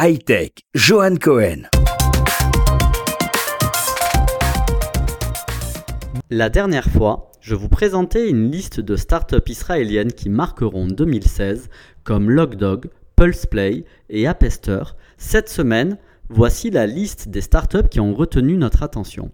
Hightech, Johan Cohen. La dernière fois, je vous présentais une liste de startups israéliennes qui marqueront 2016 comme Logdog, Pulseplay et Appester. Cette semaine, voici la liste des startups qui ont retenu notre attention.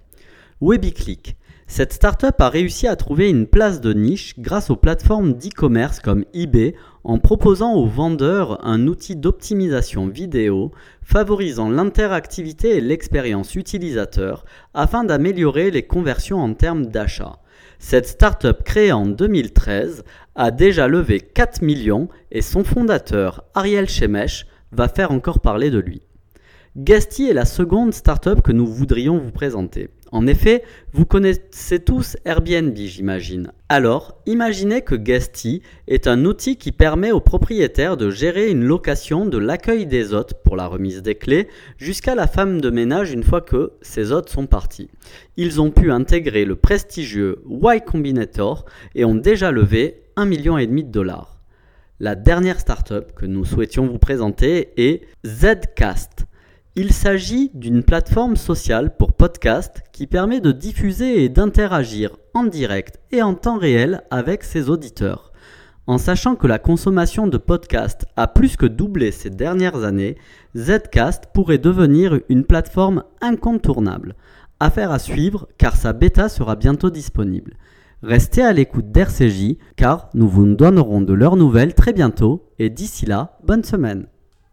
WebiClick. Cette startup a réussi à trouver une place de niche grâce aux plateformes d'e-commerce comme eBay en proposant aux vendeurs un outil d'optimisation vidéo favorisant l'interactivité et l'expérience utilisateur afin d'améliorer les conversions en termes d'achat. Cette startup créée en 2013 a déjà levé 4 millions et son fondateur Ariel Shemesh va faire encore parler de lui. Guesty est la seconde startup que nous voudrions vous présenter. En effet, vous connaissez tous Airbnb, j'imagine. Alors, imaginez que Guesty est un outil qui permet aux propriétaires de gérer une location de l'accueil des hôtes pour la remise des clés jusqu'à la femme de ménage une fois que ces hôtes sont partis. Ils ont pu intégrer le prestigieux Y Combinator et ont déjà levé 1,5 million de dollars. La dernière startup que nous souhaitions vous présenter est Zcast. Il s'agit d'une plateforme sociale pour podcast qui permet de diffuser et d'interagir en direct et en temps réel avec ses auditeurs. En sachant que la consommation de podcasts a plus que doublé ces dernières années, Zcast pourrait devenir une plateforme incontournable. Affaire à suivre car sa bêta sera bientôt disponible. Restez à l'écoute d'RCJ car nous vous donnerons de leurs nouvelles très bientôt et d'ici là, bonne semaine.